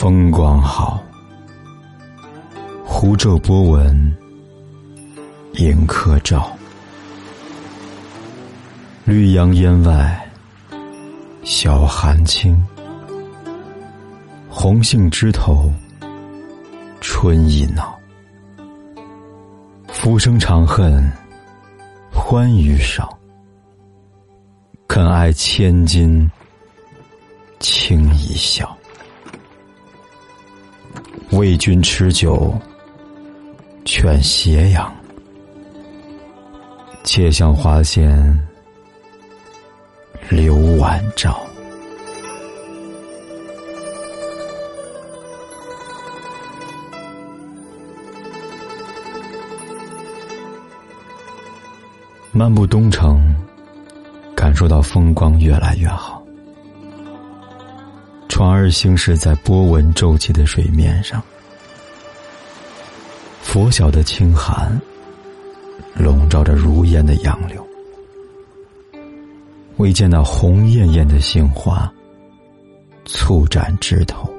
风光好，湖皱波纹迎客照。绿杨烟外晓寒清，红杏枝头春意闹。浮生长恨欢娱少，肯爱千金轻一笑。为君持酒，劝斜阳。且向花间留晚照。漫步东城，感受到风光越来越好。船儿行驶在波纹皱起的水面上，拂晓的清寒笼罩着如烟的杨柳。未见那红艳艳的杏花簇展枝头。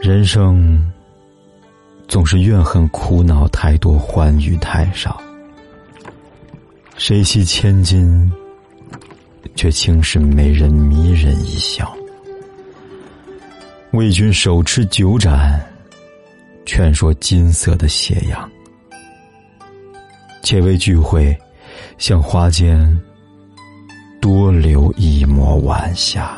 人生总是怨恨苦恼太多，欢愉太少。谁惜千金？却轻视美人迷人一笑，为君手持酒盏，劝说金色的斜阳，且为聚会，向花间多留一抹晚霞。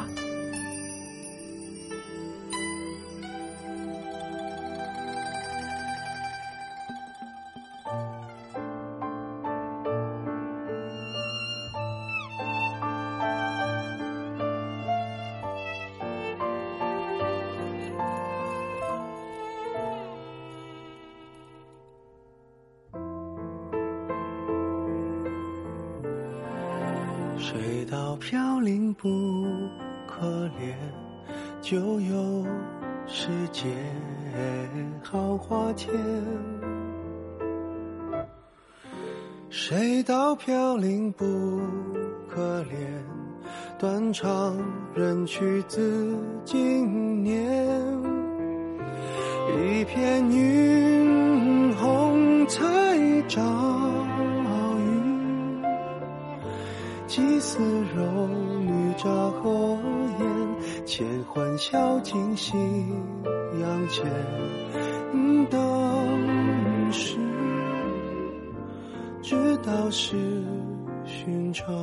谁道飘零不可怜，就有世界好花田。谁道飘零不可怜，断肠人去自经年。一片云红才照。几丝柔绿乍和烟，千欢笑尽夕阳前。当时知道是寻常。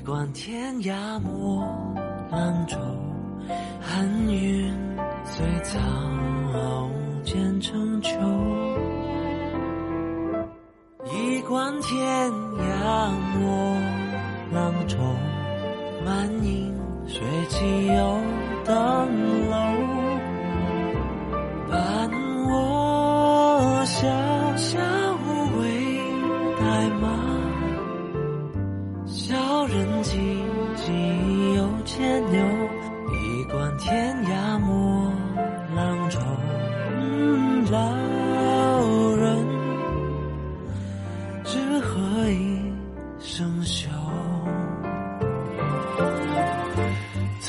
一惯天涯莫浪舟，寒云随草间成秋。一惯天涯莫浪舟，满影随机游登楼。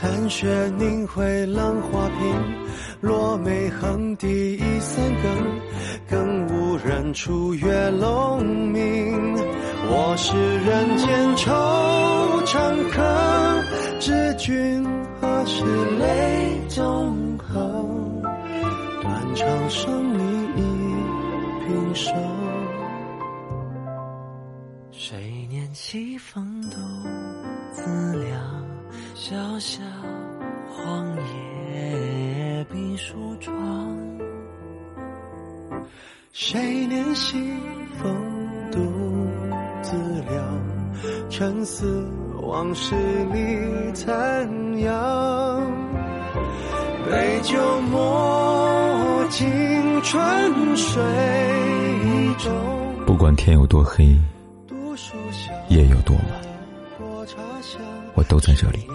残雪凝辉浪花平，落梅横笛已三更，更无人处月龙鸣。我是人间惆怅客，知君何时泪纵横？断肠声里一平生。谁念西风独自凉？小小荒野闭疏窗。谁念西风独自凉，沉思往事里残阳。杯酒莫尽春水中，不管天有多黑，夜有多晚，我都在这里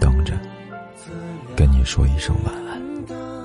等着跟你说一声晚安。